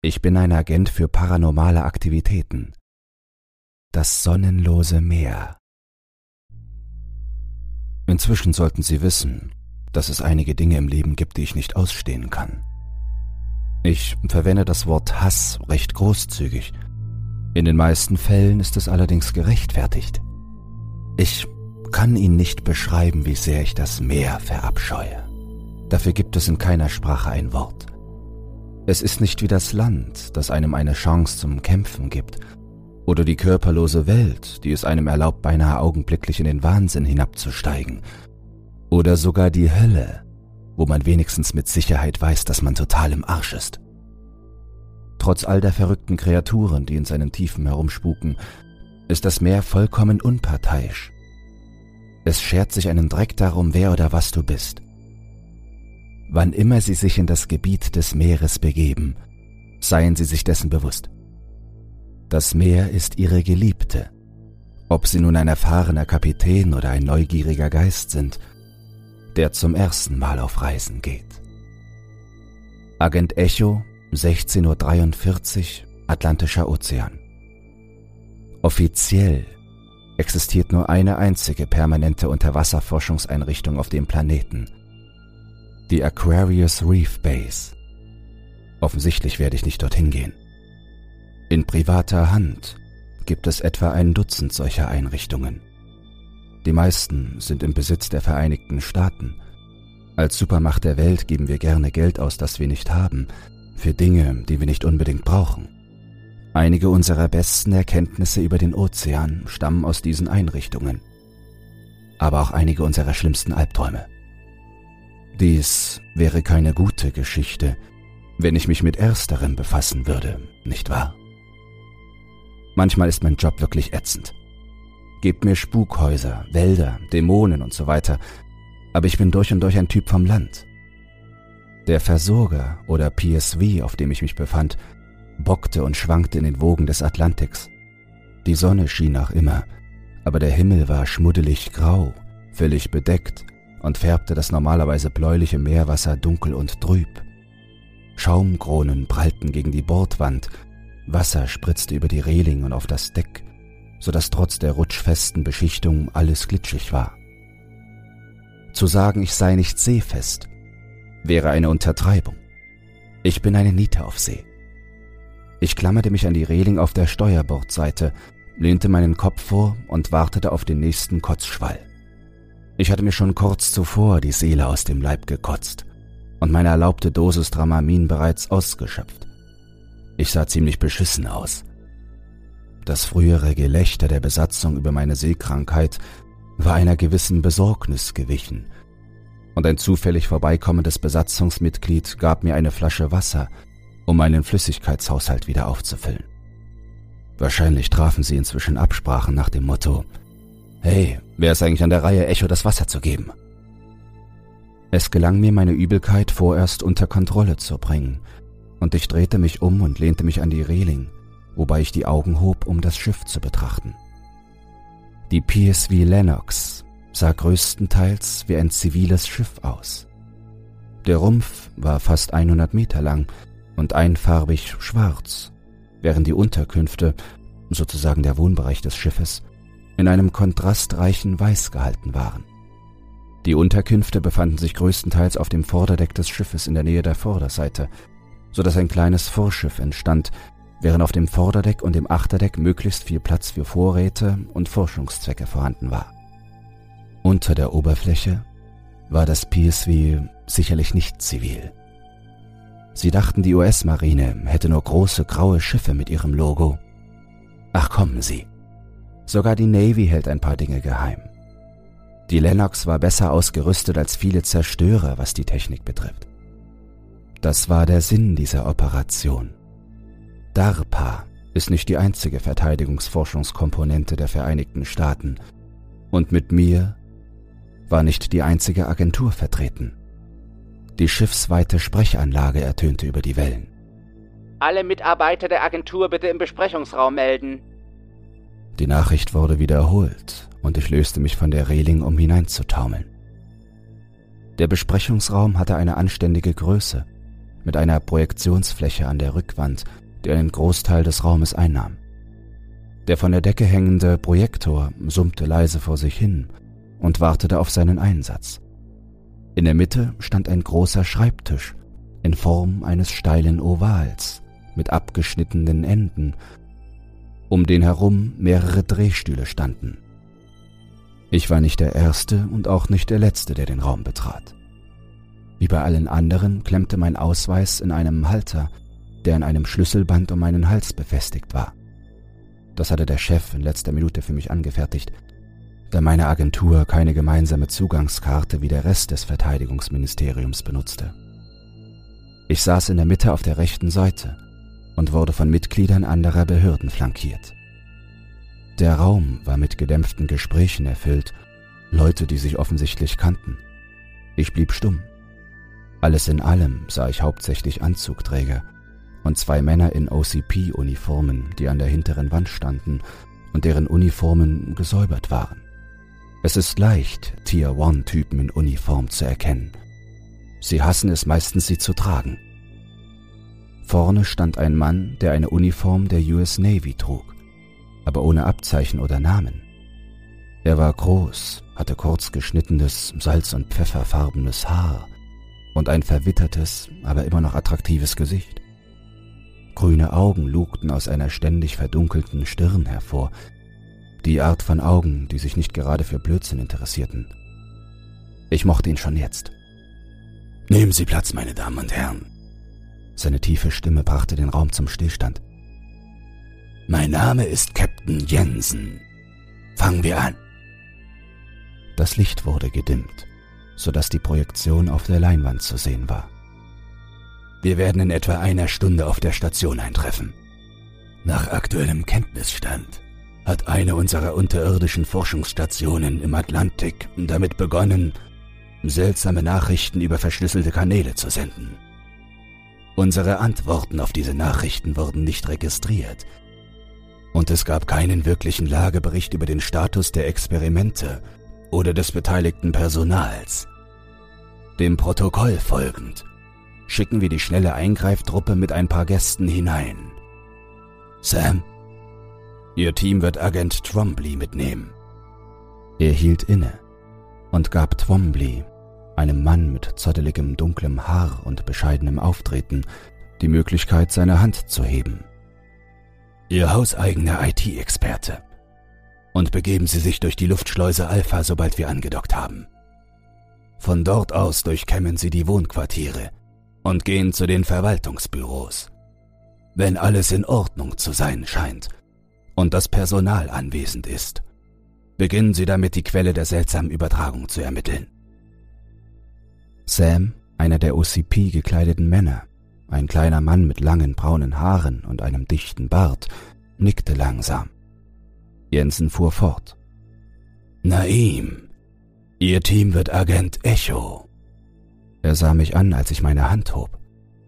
Ich bin ein Agent für paranormale Aktivitäten. Das sonnenlose Meer. Inzwischen sollten Sie wissen, dass es einige Dinge im Leben gibt, die ich nicht ausstehen kann. Ich verwende das Wort Hass recht großzügig. In den meisten Fällen ist es allerdings gerechtfertigt. Ich kann Ihnen nicht beschreiben, wie sehr ich das Meer verabscheue. Dafür gibt es in keiner Sprache ein Wort. Es ist nicht wie das Land, das einem eine Chance zum Kämpfen gibt, oder die körperlose Welt, die es einem erlaubt, beinahe augenblicklich in den Wahnsinn hinabzusteigen, oder sogar die Hölle, wo man wenigstens mit Sicherheit weiß, dass man total im Arsch ist. Trotz all der verrückten Kreaturen, die in seinen Tiefen herumspuken, ist das Meer vollkommen unparteiisch. Es schert sich einen Dreck darum, wer oder was du bist. Wann immer sie sich in das Gebiet des Meeres begeben, seien sie sich dessen bewusst. Das Meer ist ihre Geliebte. Ob sie nun ein erfahrener Kapitän oder ein neugieriger Geist sind, der zum ersten Mal auf Reisen geht. Agent Echo, 16.43 Uhr, Atlantischer Ozean. Offiziell existiert nur eine einzige permanente Unterwasserforschungseinrichtung auf dem Planeten. Die Aquarius Reef Base. Offensichtlich werde ich nicht dorthin gehen. In privater Hand gibt es etwa ein Dutzend solcher Einrichtungen. Die meisten sind im Besitz der Vereinigten Staaten. Als Supermacht der Welt geben wir gerne Geld aus, das wir nicht haben, für Dinge, die wir nicht unbedingt brauchen. Einige unserer besten Erkenntnisse über den Ozean stammen aus diesen Einrichtungen, aber auch einige unserer schlimmsten Albträume. Dies wäre keine gute Geschichte, wenn ich mich mit ersterem befassen würde, nicht wahr? Manchmal ist mein Job wirklich ätzend. Gebt mir Spukhäuser, Wälder, Dämonen und so weiter, aber ich bin durch und durch ein Typ vom Land. Der Versorger oder PSV, auf dem ich mich befand, bockte und schwankte in den Wogen des Atlantiks. Die Sonne schien auch immer, aber der Himmel war schmuddelig grau, völlig bedeckt und färbte das normalerweise bläuliche Meerwasser dunkel und trüb. Schaumkronen prallten gegen die Bordwand, Wasser spritzte über die Reling und auf das Deck, so dass trotz der rutschfesten Beschichtung alles glitschig war. Zu sagen, ich sei nicht seefest, wäre eine Untertreibung. Ich bin eine Niete auf See. Ich klammerte mich an die Reling auf der Steuerbordseite, lehnte meinen Kopf vor und wartete auf den nächsten Kotzschwall. Ich hatte mir schon kurz zuvor die Seele aus dem Leib gekotzt und meine erlaubte Dosis Dramamin bereits ausgeschöpft. Ich sah ziemlich beschissen aus. Das frühere Gelächter der Besatzung über meine Seekrankheit war einer gewissen Besorgnis gewichen, und ein zufällig vorbeikommendes Besatzungsmitglied gab mir eine Flasche Wasser, um meinen Flüssigkeitshaushalt wieder aufzufüllen. Wahrscheinlich trafen sie inzwischen Absprachen nach dem Motto, Hey, wer ist eigentlich an der Reihe, Echo das Wasser zu geben? Es gelang mir, meine Übelkeit vorerst unter Kontrolle zu bringen, und ich drehte mich um und lehnte mich an die Reling, wobei ich die Augen hob, um das Schiff zu betrachten. Die PSV Lennox sah größtenteils wie ein ziviles Schiff aus. Der Rumpf war fast 100 Meter lang und einfarbig schwarz, während die Unterkünfte, sozusagen der Wohnbereich des Schiffes, in einem kontrastreichen Weiß gehalten waren. Die Unterkünfte befanden sich größtenteils auf dem Vorderdeck des Schiffes in der Nähe der Vorderseite, so dass ein kleines Vorschiff entstand, während auf dem Vorderdeck und dem Achterdeck möglichst viel Platz für Vorräte und Forschungszwecke vorhanden war. Unter der Oberfläche war das PSW sicherlich nicht zivil. Sie dachten, die US-Marine hätte nur große graue Schiffe mit ihrem Logo. Ach kommen Sie. Sogar die Navy hält ein paar Dinge geheim. Die Lennox war besser ausgerüstet als viele Zerstörer, was die Technik betrifft. Das war der Sinn dieser Operation. DARPA ist nicht die einzige Verteidigungsforschungskomponente der Vereinigten Staaten und mit mir war nicht die einzige Agentur vertreten. Die schiffsweite Sprechanlage ertönte über die Wellen. Alle Mitarbeiter der Agentur bitte im Besprechungsraum melden. Die Nachricht wurde wiederholt und ich löste mich von der Reling, um hineinzutaumeln. Der Besprechungsraum hatte eine anständige Größe, mit einer Projektionsfläche an der Rückwand, die einen Großteil des Raumes einnahm. Der von der Decke hängende Projektor summte leise vor sich hin und wartete auf seinen Einsatz. In der Mitte stand ein großer Schreibtisch in Form eines steilen Ovals mit abgeschnittenen Enden, um den herum mehrere Drehstühle standen. Ich war nicht der Erste und auch nicht der Letzte, der den Raum betrat. Wie bei allen anderen klemmte mein Ausweis in einem Halter, der an einem Schlüsselband um meinen Hals befestigt war. Das hatte der Chef in letzter Minute für mich angefertigt, da meine Agentur keine gemeinsame Zugangskarte wie der Rest des Verteidigungsministeriums benutzte. Ich saß in der Mitte auf der rechten Seite und wurde von Mitgliedern anderer Behörden flankiert. Der Raum war mit gedämpften Gesprächen erfüllt, Leute, die sich offensichtlich kannten. Ich blieb stumm. Alles in allem sah ich hauptsächlich Anzugträger und zwei Männer in OCP-Uniformen, die an der hinteren Wand standen und deren Uniformen gesäubert waren. Es ist leicht, Tier-One-Typen in Uniform zu erkennen. Sie hassen es meistens, sie zu tragen. Vorne stand ein Mann, der eine Uniform der US Navy trug aber ohne Abzeichen oder Namen. Er war groß, hatte kurz geschnittenes, salz- und pfefferfarbenes Haar und ein verwittertes, aber immer noch attraktives Gesicht. Grüne Augen lugten aus einer ständig verdunkelten Stirn hervor, die Art von Augen, die sich nicht gerade für Blödsinn interessierten. Ich mochte ihn schon jetzt. Nehmen Sie Platz, meine Damen und Herren. Seine tiefe Stimme brachte den Raum zum Stillstand. Mein Name ist Captain Jensen. Fangen wir an. Das Licht wurde gedimmt, sodass die Projektion auf der Leinwand zu sehen war. Wir werden in etwa einer Stunde auf der Station eintreffen. Nach aktuellem Kenntnisstand hat eine unserer unterirdischen Forschungsstationen im Atlantik damit begonnen, seltsame Nachrichten über verschlüsselte Kanäle zu senden. Unsere Antworten auf diese Nachrichten wurden nicht registriert, und es gab keinen wirklichen Lagebericht über den Status der Experimente oder des beteiligten Personals. Dem Protokoll folgend schicken wir die schnelle Eingreiftruppe mit ein paar Gästen hinein. Sam, Ihr Team wird Agent Twombly mitnehmen. Er hielt inne und gab Twombly, einem Mann mit zotteligem dunklem Haar und bescheidenem Auftreten, die Möglichkeit, seine Hand zu heben. Ihr hauseigener IT-Experte. Und begeben Sie sich durch die Luftschleuse Alpha, sobald wir angedockt haben. Von dort aus durchkämmen Sie die Wohnquartiere und gehen zu den Verwaltungsbüros. Wenn alles in Ordnung zu sein scheint und das Personal anwesend ist, beginnen Sie damit, die Quelle der seltsamen Übertragung zu ermitteln. Sam, einer der OCP gekleideten Männer, ein kleiner Mann mit langen braunen Haaren und einem dichten Bart nickte langsam. Jensen fuhr fort. Naim, Ihr Team wird Agent Echo. Er sah mich an, als ich meine Hand hob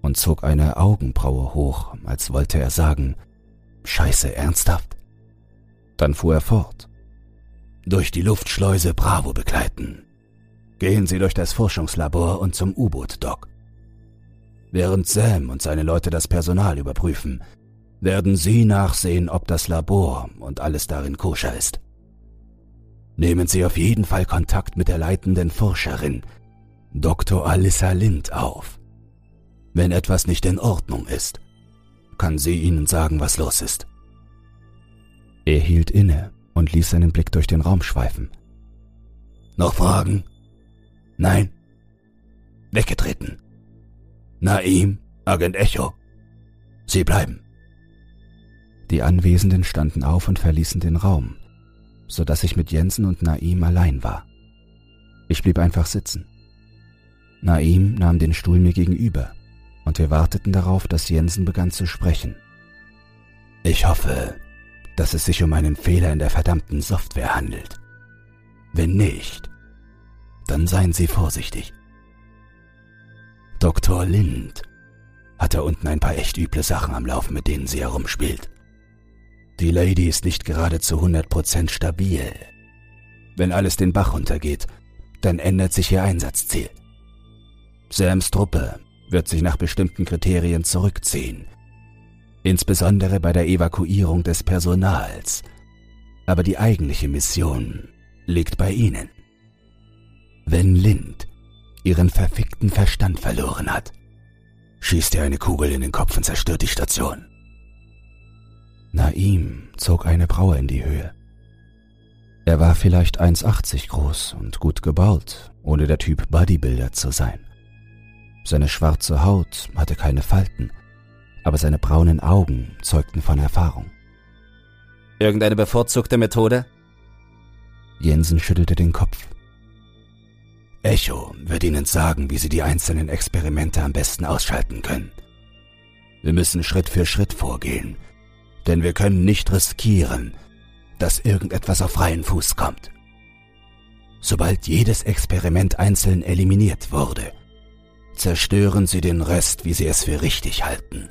und zog eine Augenbraue hoch, als wollte er sagen, Scheiße, ernsthaft? Dann fuhr er fort. Durch die Luftschleuse Bravo begleiten. Gehen Sie durch das Forschungslabor und zum U-Boot-Dock. Während Sam und seine Leute das Personal überprüfen, werden Sie nachsehen, ob das Labor und alles darin koscher ist. Nehmen Sie auf jeden Fall Kontakt mit der leitenden Forscherin, Dr. Alyssa Lind, auf. Wenn etwas nicht in Ordnung ist, kann sie Ihnen sagen, was los ist. Er hielt inne und ließ seinen Blick durch den Raum schweifen. Noch Fragen? Nein? Weggetreten. Naim, Agent Echo. Sie bleiben. Die Anwesenden standen auf und verließen den Raum, so dass ich mit Jensen und Naim allein war. Ich blieb einfach sitzen. Naim nahm den Stuhl mir gegenüber und wir warteten darauf, dass Jensen begann zu sprechen. Ich hoffe, dass es sich um einen Fehler in der verdammten Software handelt. Wenn nicht, dann seien Sie vorsichtig. Dr. Lind hat da unten ein paar echt üble Sachen am Laufen, mit denen sie herumspielt. Die Lady ist nicht gerade zu 100% stabil. Wenn alles den Bach runtergeht, dann ändert sich ihr Einsatzziel. Sams Truppe wird sich nach bestimmten Kriterien zurückziehen, insbesondere bei der Evakuierung des Personals. Aber die eigentliche Mission liegt bei Ihnen. Wenn Lind ihren verfickten Verstand verloren hat, schießt ihr eine Kugel in den Kopf und zerstört die Station. Naim zog eine Braue in die Höhe. Er war vielleicht 1,80 groß und gut gebaut, ohne der Typ Bodybuilder zu sein. Seine schwarze Haut hatte keine Falten, aber seine braunen Augen zeugten von Erfahrung. Irgendeine bevorzugte Methode? Jensen schüttelte den Kopf. Echo wird Ihnen sagen, wie Sie die einzelnen Experimente am besten ausschalten können. Wir müssen Schritt für Schritt vorgehen, denn wir können nicht riskieren, dass irgendetwas auf freien Fuß kommt. Sobald jedes Experiment einzeln eliminiert wurde, zerstören Sie den Rest, wie Sie es für richtig halten.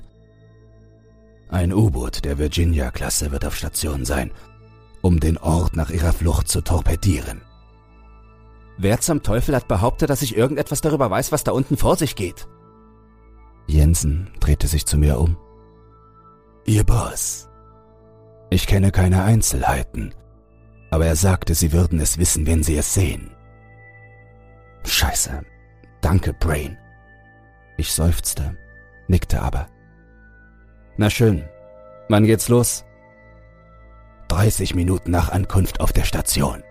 Ein U-Boot der Virginia-Klasse wird auf Station sein, um den Ort nach ihrer Flucht zu torpedieren. Wer zum Teufel hat behauptet, dass ich irgendetwas darüber weiß, was da unten vor sich geht? Jensen drehte sich zu mir um. Ihr Boss. Ich kenne keine Einzelheiten, aber er sagte, Sie würden es wissen, wenn Sie es sehen. Scheiße. Danke, Brain. Ich seufzte, nickte aber. Na schön. Wann geht's los? 30 Minuten nach Ankunft auf der Station,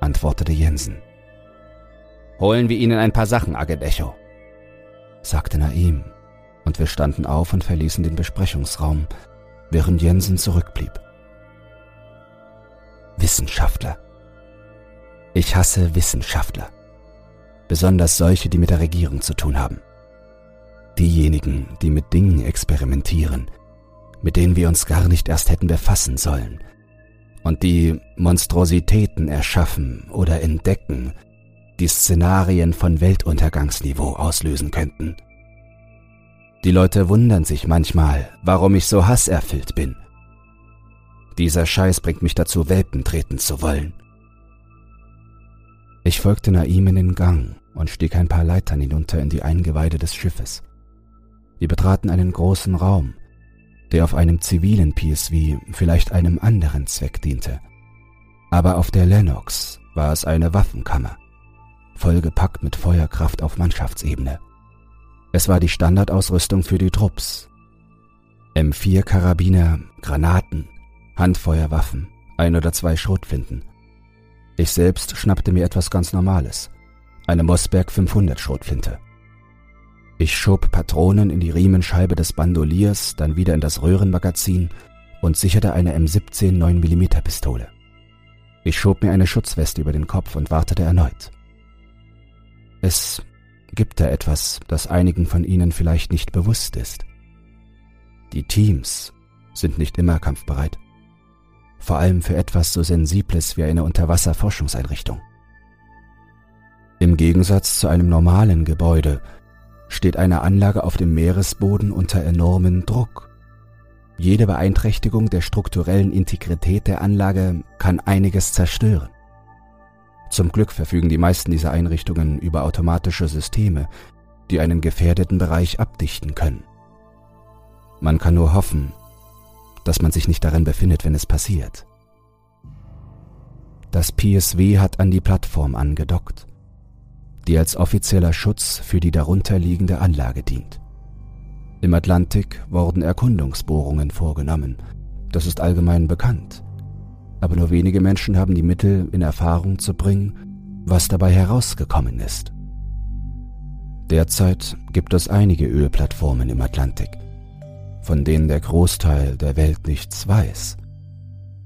antwortete Jensen. Holen wir Ihnen ein paar Sachen, Agent Echo, sagte Naim, und wir standen auf und verließen den Besprechungsraum, während Jensen zurückblieb. Wissenschaftler. Ich hasse Wissenschaftler, besonders solche, die mit der Regierung zu tun haben. Diejenigen, die mit Dingen experimentieren, mit denen wir uns gar nicht erst hätten befassen sollen, und die Monstrositäten erschaffen oder entdecken, die Szenarien von Weltuntergangsniveau auslösen könnten. Die Leute wundern sich manchmal, warum ich so hasserfüllt bin. Dieser Scheiß bringt mich dazu, Welpen treten zu wollen. Ich folgte Naim in den Gang und stieg ein paar Leitern hinunter in die Eingeweide des Schiffes. Wir betraten einen großen Raum, der auf einem zivilen PSV vielleicht einem anderen Zweck diente. Aber auf der Lennox war es eine Waffenkammer vollgepackt mit Feuerkraft auf Mannschaftsebene. Es war die Standardausrüstung für die Trupps. M4-Karabiner, Granaten, Handfeuerwaffen, ein oder zwei Schrotflinten. Ich selbst schnappte mir etwas ganz Normales, eine Mossberg 500 Schrotflinte. Ich schob Patronen in die Riemenscheibe des Bandoliers, dann wieder in das Röhrenmagazin und sicherte eine M17 9mm Pistole. Ich schob mir eine Schutzweste über den Kopf und wartete erneut. Es gibt da etwas, das einigen von Ihnen vielleicht nicht bewusst ist. Die Teams sind nicht immer kampfbereit. Vor allem für etwas so Sensibles wie eine Unterwasserforschungseinrichtung. Im Gegensatz zu einem normalen Gebäude steht eine Anlage auf dem Meeresboden unter enormen Druck. Jede Beeinträchtigung der strukturellen Integrität der Anlage kann einiges zerstören. Zum Glück verfügen die meisten dieser Einrichtungen über automatische Systeme, die einen gefährdeten Bereich abdichten können. Man kann nur hoffen, dass man sich nicht darin befindet, wenn es passiert. Das PSW hat an die Plattform angedockt, die als offizieller Schutz für die darunterliegende Anlage dient. Im Atlantik wurden Erkundungsbohrungen vorgenommen, das ist allgemein bekannt aber nur wenige Menschen haben die Mittel in Erfahrung zu bringen, was dabei herausgekommen ist. Derzeit gibt es einige Ölplattformen im Atlantik, von denen der Großteil der Welt nichts weiß,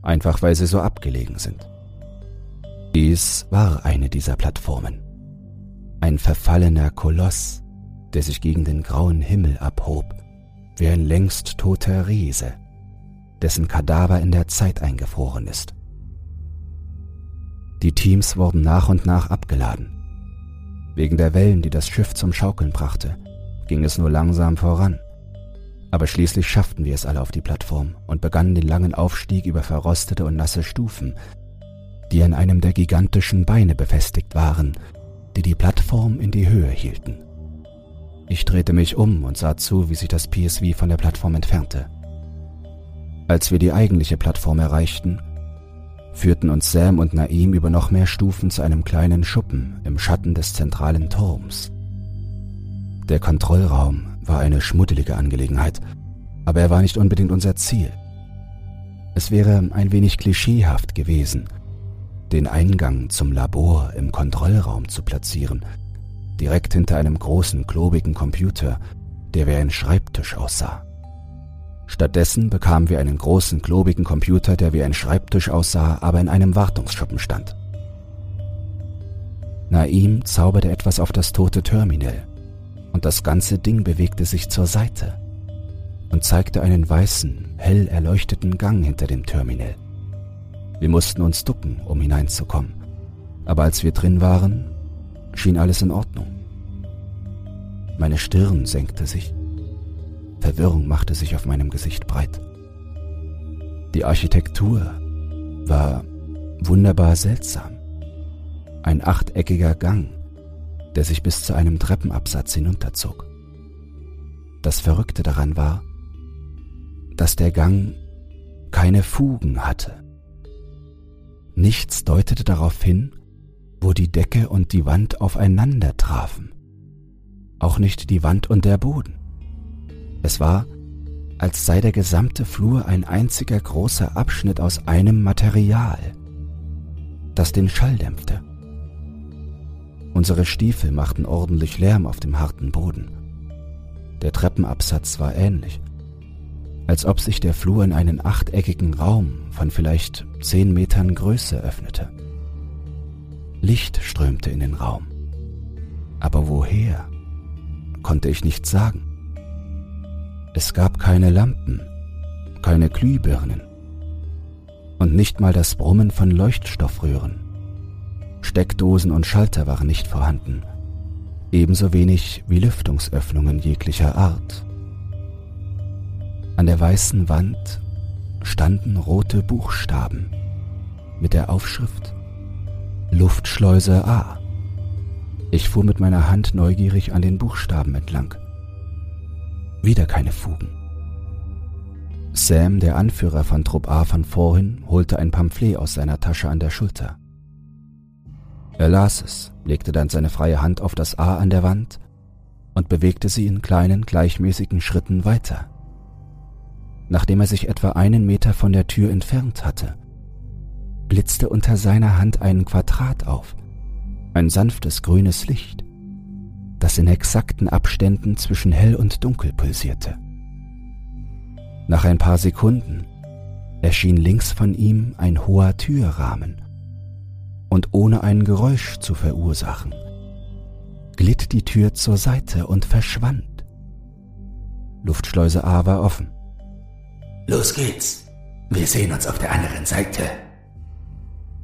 einfach weil sie so abgelegen sind. Dies war eine dieser Plattformen. Ein verfallener Koloss, der sich gegen den grauen Himmel abhob, wie ein längst toter Riese dessen Kadaver in der Zeit eingefroren ist. Die Teams wurden nach und nach abgeladen. Wegen der Wellen, die das Schiff zum Schaukeln brachte, ging es nur langsam voran. Aber schließlich schafften wir es alle auf die Plattform und begannen den langen Aufstieg über verrostete und nasse Stufen, die an einem der gigantischen Beine befestigt waren, die die Plattform in die Höhe hielten. Ich drehte mich um und sah zu, wie sich das PSV von der Plattform entfernte. Als wir die eigentliche Plattform erreichten, führten uns Sam und Naim über noch mehr Stufen zu einem kleinen Schuppen im Schatten des zentralen Turms. Der Kontrollraum war eine schmuddelige Angelegenheit, aber er war nicht unbedingt unser Ziel. Es wäre ein wenig klischeehaft gewesen, den Eingang zum Labor im Kontrollraum zu platzieren, direkt hinter einem großen, klobigen Computer, der wie ein Schreibtisch aussah. Stattdessen bekamen wir einen großen, klobigen Computer, der wie ein Schreibtisch aussah, aber in einem Wartungsschuppen stand. Naim zauberte etwas auf das tote Terminal und das ganze Ding bewegte sich zur Seite und zeigte einen weißen, hell erleuchteten Gang hinter dem Terminal. Wir mussten uns ducken, um hineinzukommen, aber als wir drin waren, schien alles in Ordnung. Meine Stirn senkte sich Verwirrung machte sich auf meinem Gesicht breit. Die Architektur war wunderbar seltsam. Ein achteckiger Gang, der sich bis zu einem Treppenabsatz hinunterzog. Das Verrückte daran war, dass der Gang keine Fugen hatte. Nichts deutete darauf hin, wo die Decke und die Wand aufeinander trafen. Auch nicht die Wand und der Boden. Es war, als sei der gesamte Flur ein einziger großer Abschnitt aus einem Material, das den Schall dämpfte. Unsere Stiefel machten ordentlich Lärm auf dem harten Boden. Der Treppenabsatz war ähnlich, als ob sich der Flur in einen achteckigen Raum von vielleicht zehn Metern Größe öffnete. Licht strömte in den Raum. Aber woher, konnte ich nicht sagen. Es gab keine Lampen, keine Glühbirnen und nicht mal das Brummen von Leuchtstoffröhren. Steckdosen und Schalter waren nicht vorhanden, ebenso wenig wie Lüftungsöffnungen jeglicher Art. An der weißen Wand standen rote Buchstaben mit der Aufschrift Luftschleuse A. Ich fuhr mit meiner Hand neugierig an den Buchstaben entlang. Wieder keine Fugen. Sam, der Anführer von Trupp A von vorhin, holte ein Pamphlet aus seiner Tasche an der Schulter. Er las es, legte dann seine freie Hand auf das A an der Wand und bewegte sie in kleinen, gleichmäßigen Schritten weiter. Nachdem er sich etwa einen Meter von der Tür entfernt hatte, blitzte unter seiner Hand ein Quadrat auf, ein sanftes grünes Licht das in exakten Abständen zwischen hell und dunkel pulsierte. Nach ein paar Sekunden erschien links von ihm ein hoher Türrahmen, und ohne ein Geräusch zu verursachen, glitt die Tür zur Seite und verschwand. Luftschleuse A war offen. Los geht's. Wir sehen uns auf der anderen Seite.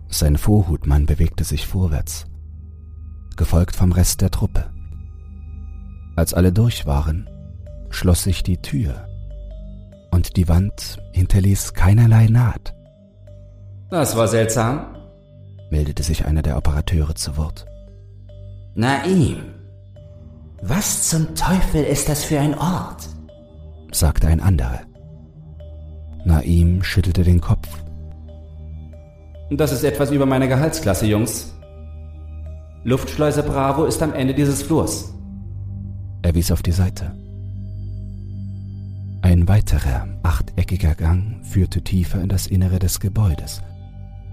Sein Vorhutmann bewegte sich vorwärts, gefolgt vom Rest der Truppe. Als alle durch waren, schloss sich die Tür und die Wand hinterließ keinerlei Naht. Das war seltsam, meldete sich einer der Operateure zu Wort. Naim, was zum Teufel ist das für ein Ort? sagte ein anderer. Naim schüttelte den Kopf. Das ist etwas über meine Gehaltsklasse, Jungs. Luftschleuse Bravo ist am Ende dieses Flurs. Er wies auf die Seite. Ein weiterer achteckiger Gang führte tiefer in das Innere des Gebäudes,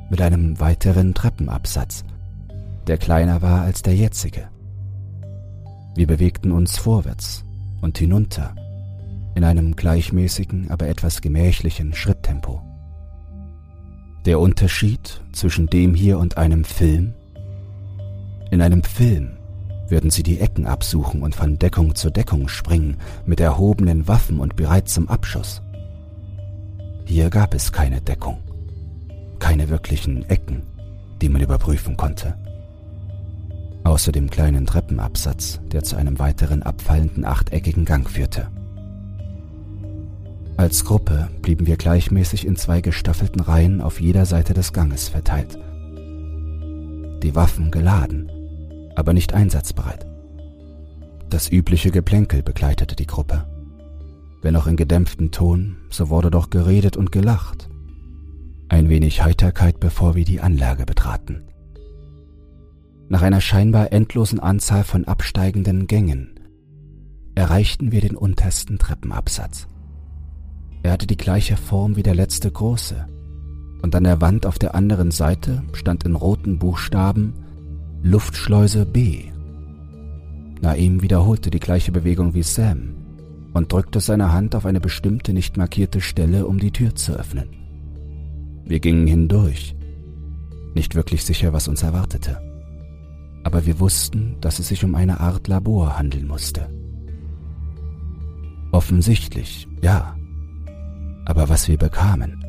mit einem weiteren Treppenabsatz, der kleiner war als der jetzige. Wir bewegten uns vorwärts und hinunter in einem gleichmäßigen, aber etwas gemächlichen Schritttempo. Der Unterschied zwischen dem hier und einem Film? In einem Film würden sie die Ecken absuchen und von Deckung zu Deckung springen, mit erhobenen Waffen und bereit zum Abschuss. Hier gab es keine Deckung, keine wirklichen Ecken, die man überprüfen konnte. Außer dem kleinen Treppenabsatz, der zu einem weiteren abfallenden achteckigen Gang führte. Als Gruppe blieben wir gleichmäßig in zwei gestaffelten Reihen auf jeder Seite des Ganges verteilt. Die Waffen geladen aber nicht einsatzbereit. Das übliche Geplänkel begleitete die Gruppe. Wenn auch in gedämpftem Ton, so wurde doch geredet und gelacht. Ein wenig Heiterkeit, bevor wir die Anlage betraten. Nach einer scheinbar endlosen Anzahl von absteigenden Gängen erreichten wir den untersten Treppenabsatz. Er hatte die gleiche Form wie der letzte große, und an der Wand auf der anderen Seite stand in roten Buchstaben Luftschleuse B. Naim wiederholte die gleiche Bewegung wie Sam und drückte seine Hand auf eine bestimmte nicht markierte Stelle, um die Tür zu öffnen. Wir gingen hindurch, nicht wirklich sicher, was uns erwartete. Aber wir wussten, dass es sich um eine Art Labor handeln musste. Offensichtlich, ja. Aber was wir bekamen,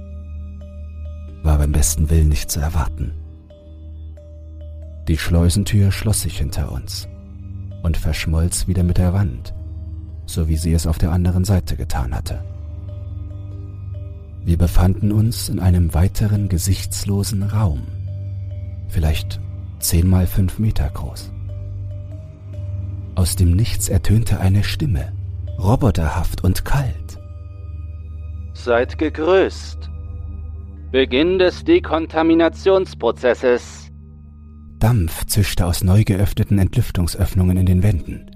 war beim besten Willen nicht zu erwarten. Die Schleusentür schloss sich hinter uns und verschmolz wieder mit der Wand, so wie sie es auf der anderen Seite getan hatte. Wir befanden uns in einem weiteren gesichtslosen Raum, vielleicht zehn mal fünf Meter groß. Aus dem Nichts ertönte eine Stimme, roboterhaft und kalt. Seid gegrüßt. Beginn des Dekontaminationsprozesses. Dampf zischte aus neu geöffneten Entlüftungsöffnungen in den Wänden.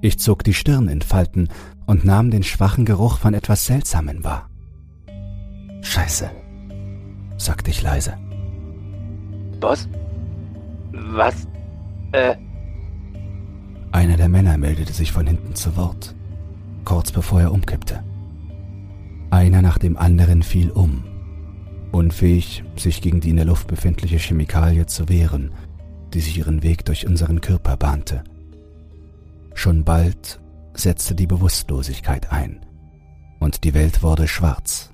Ich zog die Stirn in Falten und nahm den schwachen Geruch von etwas Seltsamem wahr. Scheiße, sagte ich leise. Boss? Was? Äh. Einer der Männer meldete sich von hinten zu Wort, kurz bevor er umkippte. Einer nach dem anderen fiel um, unfähig, sich gegen die in der Luft befindliche Chemikalie zu wehren die sich ihren Weg durch unseren Körper bahnte. Schon bald setzte die Bewusstlosigkeit ein und die Welt wurde schwarz.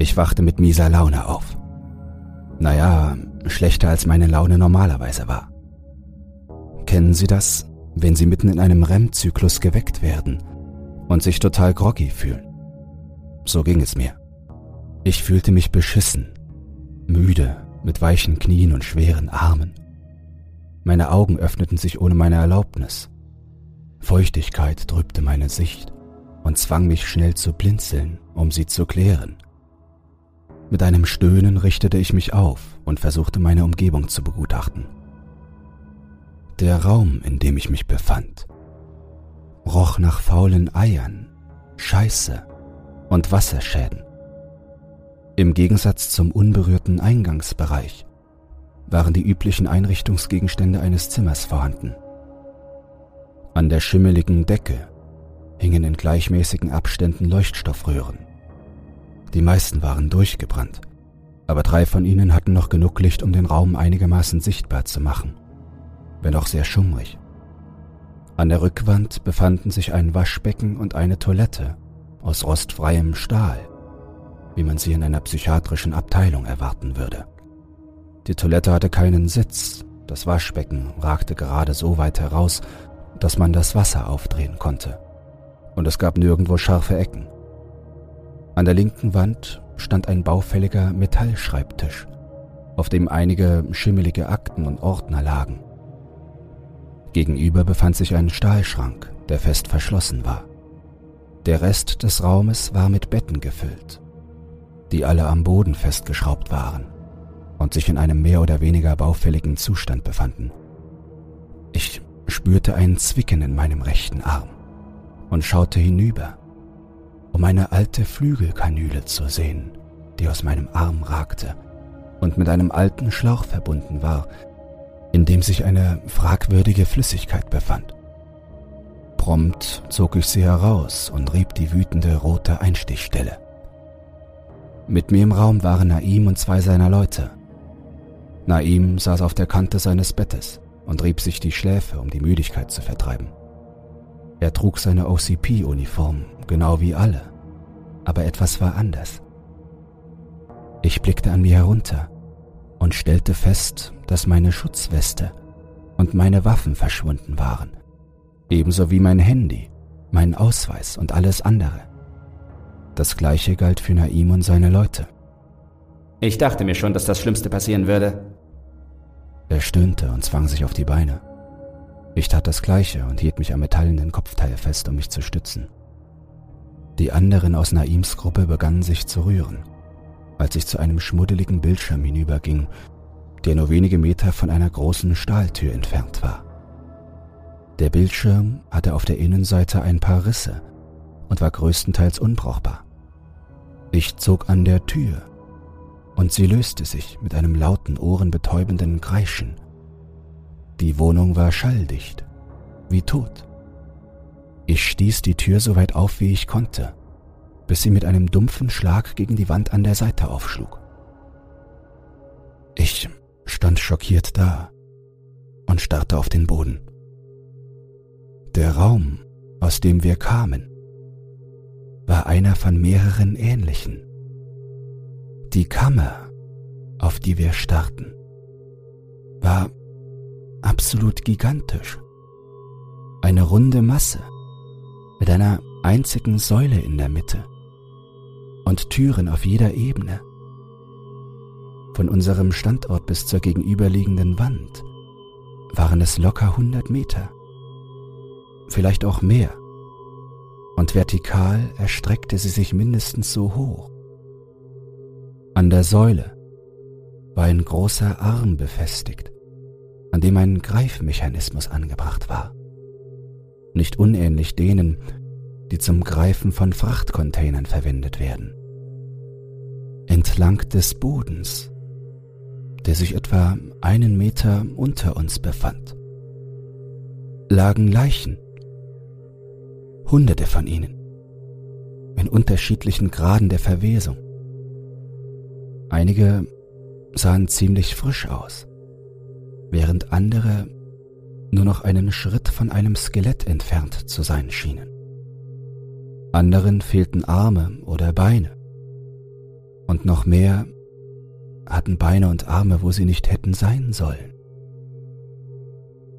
Ich wachte mit mieser Laune auf. Naja, schlechter als meine Laune normalerweise war. Kennen Sie das, wenn Sie mitten in einem REM-Zyklus geweckt werden und sich total groggy fühlen? So ging es mir. Ich fühlte mich beschissen, müde, mit weichen Knien und schweren Armen. Meine Augen öffneten sich ohne meine Erlaubnis. Feuchtigkeit trübte meine Sicht und zwang mich schnell zu blinzeln, um sie zu klären. Mit einem Stöhnen richtete ich mich auf und versuchte meine Umgebung zu begutachten. Der Raum, in dem ich mich befand, roch nach faulen Eiern, Scheiße und Wasserschäden. Im Gegensatz zum unberührten Eingangsbereich waren die üblichen Einrichtungsgegenstände eines Zimmers vorhanden. An der schimmeligen Decke hingen in gleichmäßigen Abständen Leuchtstoffröhren. Die meisten waren durchgebrannt, aber drei von ihnen hatten noch genug Licht, um den Raum einigermaßen sichtbar zu machen, wenn auch sehr schummrig. An der Rückwand befanden sich ein Waschbecken und eine Toilette aus rostfreiem Stahl, wie man sie in einer psychiatrischen Abteilung erwarten würde. Die Toilette hatte keinen Sitz, das Waschbecken ragte gerade so weit heraus, dass man das Wasser aufdrehen konnte, und es gab nirgendwo scharfe Ecken. An der linken Wand stand ein baufälliger Metallschreibtisch, auf dem einige schimmelige Akten und Ordner lagen. Gegenüber befand sich ein Stahlschrank, der fest verschlossen war. Der Rest des Raumes war mit Betten gefüllt, die alle am Boden festgeschraubt waren und sich in einem mehr oder weniger baufälligen Zustand befanden. Ich spürte ein Zwicken in meinem rechten Arm und schaute hinüber, um eine alte Flügelkanüle zu sehen, die aus meinem Arm ragte und mit einem alten Schlauch verbunden war, in dem sich eine fragwürdige Flüssigkeit befand. Prompt zog ich sie heraus und rieb die wütende rote Einstichstelle. Mit mir im Raum waren Naim und zwei seiner Leute. Naim saß auf der Kante seines Bettes und rieb sich die Schläfe, um die Müdigkeit zu vertreiben. Er trug seine OCP-Uniform, genau wie alle, aber etwas war anders. Ich blickte an mir herunter und stellte fest, dass meine Schutzweste und meine Waffen verschwunden waren ebenso wie mein Handy, mein Ausweis und alles andere. Das gleiche galt für Naim und seine Leute. Ich dachte mir schon, dass das Schlimmste passieren würde. Er stöhnte und zwang sich auf die Beine. Ich tat das gleiche und hielt mich am metallenen Kopfteil fest, um mich zu stützen. Die anderen aus Naims Gruppe begannen sich zu rühren, als ich zu einem schmuddeligen Bildschirm hinüberging, der nur wenige Meter von einer großen Stahltür entfernt war. Der Bildschirm hatte auf der Innenseite ein paar Risse und war größtenteils unbrauchbar. Ich zog an der Tür und sie löste sich mit einem lauten, ohrenbetäubenden Kreischen. Die Wohnung war schalldicht, wie tot. Ich stieß die Tür so weit auf, wie ich konnte, bis sie mit einem dumpfen Schlag gegen die Wand an der Seite aufschlug. Ich stand schockiert da und starrte auf den Boden. Der Raum, aus dem wir kamen, war einer von mehreren ähnlichen. Die Kammer, auf die wir starrten, war absolut gigantisch. Eine runde Masse mit einer einzigen Säule in der Mitte und Türen auf jeder Ebene. Von unserem Standort bis zur gegenüberliegenden Wand waren es locker 100 Meter, vielleicht auch mehr, und vertikal erstreckte sie sich mindestens so hoch. An der Säule war ein großer Arm befestigt, an dem ein Greifmechanismus angebracht war nicht unähnlich denen, die zum Greifen von Frachtcontainern verwendet werden. Entlang des Bodens, der sich etwa einen Meter unter uns befand, lagen Leichen, hunderte von ihnen, in unterschiedlichen Graden der Verwesung. Einige sahen ziemlich frisch aus, während andere nur noch einen Schritt von einem Skelett entfernt zu sein schienen. Anderen fehlten Arme oder Beine. Und noch mehr hatten Beine und Arme, wo sie nicht hätten sein sollen.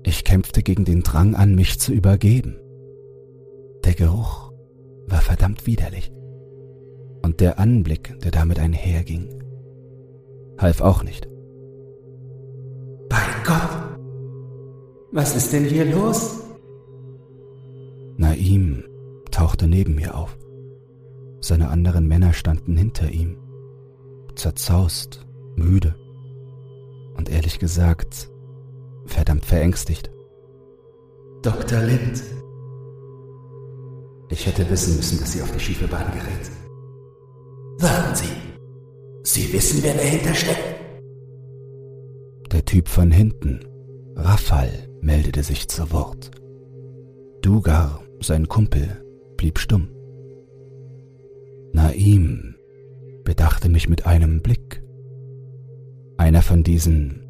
Ich kämpfte gegen den Drang an, mich zu übergeben. Der Geruch war verdammt widerlich. Und der Anblick, der damit einherging, half auch nicht. Bei Gott, was ist denn hier los? Naim tauchte neben mir auf. Seine anderen Männer standen hinter ihm, zerzaust, müde und ehrlich gesagt verdammt verängstigt. Dr. Lind. Ich hätte wissen müssen, dass sie auf die schiefe Bahn gerät. Warten Sie. Sie wissen, wer dahinter steckt? Der Typ von hinten, Raffal, meldete sich zu Wort. Dugar, sein Kumpel, blieb stumm. Naim bedachte mich mit einem Blick. Einer von diesen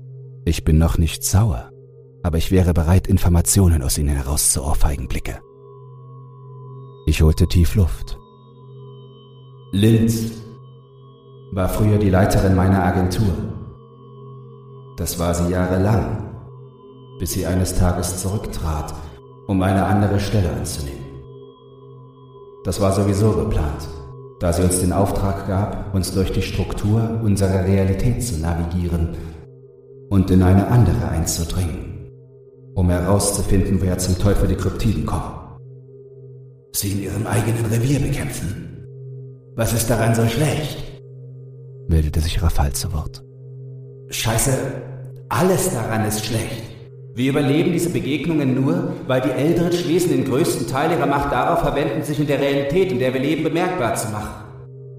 Ich bin noch nicht sauer, aber ich wäre bereit, Informationen aus ihnen herauszuohrfeigen Blicke. Ich holte tief Luft. Linz war früher die Leiterin meiner Agentur. Das war sie jahrelang bis sie eines Tages zurücktrat, um eine andere Stelle anzunehmen. Das war sowieso geplant, da sie uns den Auftrag gab, uns durch die Struktur unserer Realität zu navigieren und in eine andere einzudringen, um herauszufinden, wer zum Teufel die Kryptiden kommen. Sie in ihrem eigenen Revier bekämpfen. Was ist daran so schlecht? meldete sich Rafal zu Wort. Scheiße, alles daran ist schlecht. Wir überleben diese Begegnungen nur, weil die Eldritch-Wesen den größten Teil ihrer Macht darauf verwenden, sich in der Realität, in der wir leben, bemerkbar zu machen.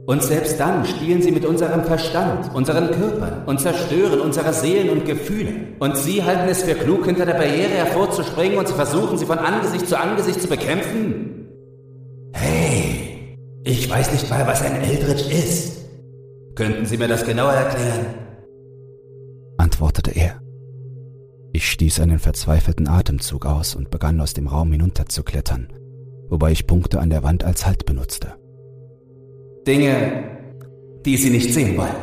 Und selbst dann spielen sie mit unserem Verstand, unseren Körpern und zerstören unsere Seelen und Gefühle. Und sie halten es für klug, hinter der Barriere hervorzuspringen und sie versuchen, sie von Angesicht zu Angesicht zu bekämpfen? Hey, ich weiß nicht mal, was ein Eldritch ist. Könnten Sie mir das genauer erklären? antwortete er. Ich stieß einen verzweifelten Atemzug aus und begann aus dem Raum hinunterzuklettern, wobei ich Punkte an der Wand als Halt benutzte. Dinge, die Sie nicht sehen wollen.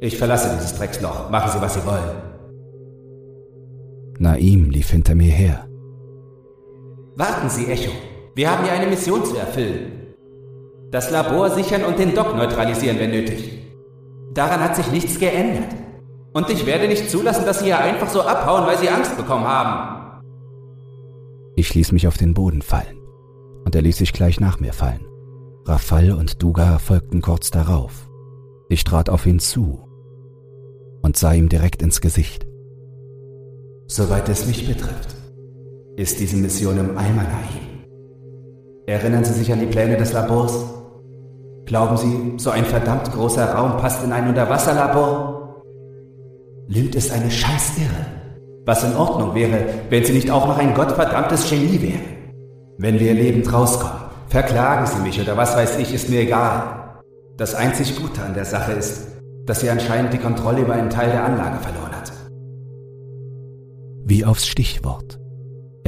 Ich verlasse dieses Drecksloch. Machen Sie, was Sie wollen. Naim lief hinter mir her. Warten Sie, Echo. Wir haben hier eine Mission zu erfüllen. Das Labor sichern und den Dock neutralisieren, wenn nötig. Daran hat sich nichts geändert. Und ich werde nicht zulassen, dass Sie hier einfach so abhauen, weil Sie Angst bekommen haben. Ich ließ mich auf den Boden fallen, und er ließ sich gleich nach mir fallen. Rafal und Duga folgten kurz darauf. Ich trat auf ihn zu und sah ihm direkt ins Gesicht. Soweit es mich betrifft, ist diese Mission im Eimer Naim. Erinnern Sie sich an die Pläne des Labors? Glauben Sie, so ein verdammt großer Raum passt in ein Unterwasserlabor? Lünd ist eine Scheißirre. Was in Ordnung wäre, wenn sie nicht auch noch ein gottverdammtes Genie wäre. Wenn wir lebend rauskommen, verklagen Sie mich oder was weiß ich, ist mir egal. Das einzig Gute an der Sache ist, dass sie anscheinend die Kontrolle über einen Teil der Anlage verloren hat. Wie aufs Stichwort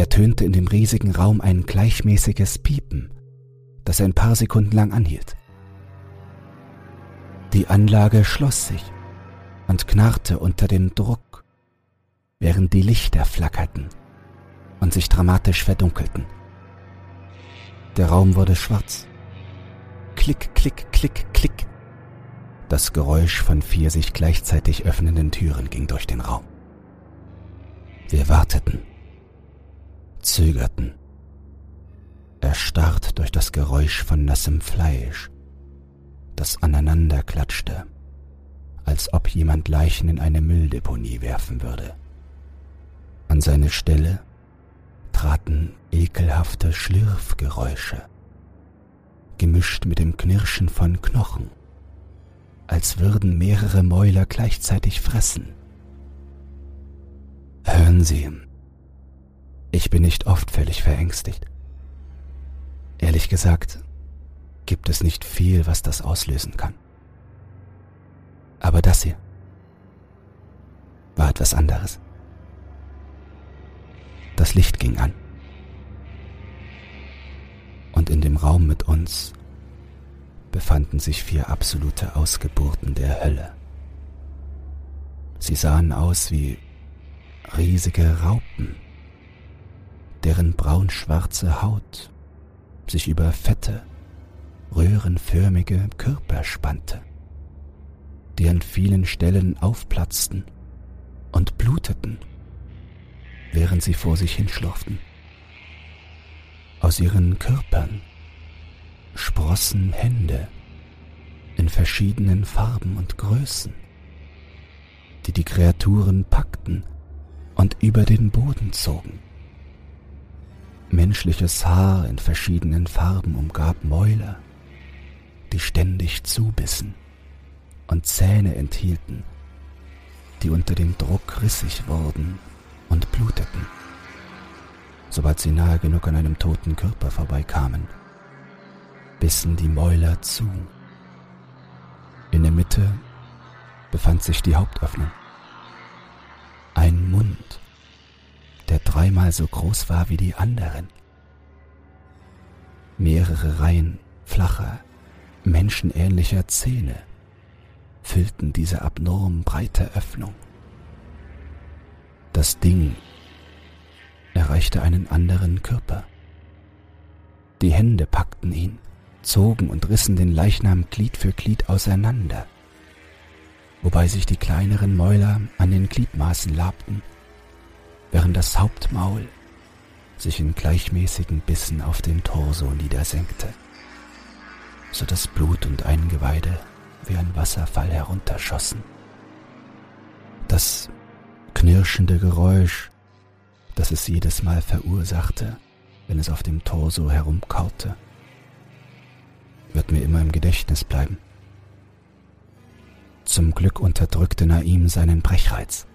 ertönte in dem riesigen Raum ein gleichmäßiges Piepen, das ein paar Sekunden lang anhielt. Die Anlage schloss sich und knarrte unter dem Druck, während die Lichter flackerten und sich dramatisch verdunkelten. Der Raum wurde schwarz. Klick, klick, klick, klick. Das Geräusch von vier sich gleichzeitig öffnenden Türen ging durch den Raum. Wir warteten, zögerten, erstarrt durch das Geräusch von nassem Fleisch, das aneinander klatschte, als ob jemand Leichen in eine Mülldeponie werfen würde. An seine Stelle traten ekelhafte Schlürfgeräusche, gemischt mit dem Knirschen von Knochen, als würden mehrere Mäuler gleichzeitig fressen. Hören Sie, ich bin nicht oft völlig verängstigt. Ehrlich gesagt, gibt es nicht viel, was das auslösen kann. Aber das hier war etwas anderes. Das Licht ging an. Und in dem Raum mit uns befanden sich vier absolute Ausgeburten der Hölle. Sie sahen aus wie riesige Raupen, deren braunschwarze Haut sich über fette, röhrenförmige Körper spannte, die an vielen Stellen aufplatzten und bluteten, während sie vor sich hinschlurften. Aus ihren Körpern sprossen Hände in verschiedenen Farben und Größen, die die Kreaturen packten und über den Boden zogen. Menschliches Haar in verschiedenen Farben umgab Mäuler, die ständig zubissen und Zähne enthielten, die unter dem Druck rissig wurden und bluteten, sobald sie nahe genug an einem toten Körper vorbeikamen, bissen die Mäuler zu. In der Mitte befand sich die Hauptöffnung. Ein Mund, der dreimal so groß war wie die anderen. Mehrere Reihen flacher, menschenähnlicher Zähne füllten diese abnorm breite Öffnung. Das Ding erreichte einen anderen Körper. Die Hände packten ihn, zogen und rissen den Leichnam Glied für Glied auseinander wobei sich die kleineren Mäuler an den Gliedmaßen labten, während das Hauptmaul sich in gleichmäßigen Bissen auf den Torso niedersenkte, so dass Blut und Eingeweide wie ein Wasserfall herunterschossen. Das knirschende Geräusch, das es jedes Mal verursachte, wenn es auf dem Torso herumkaute, wird mir immer im Gedächtnis bleiben. Zum Glück unterdrückte Naim seinen Brechreiz.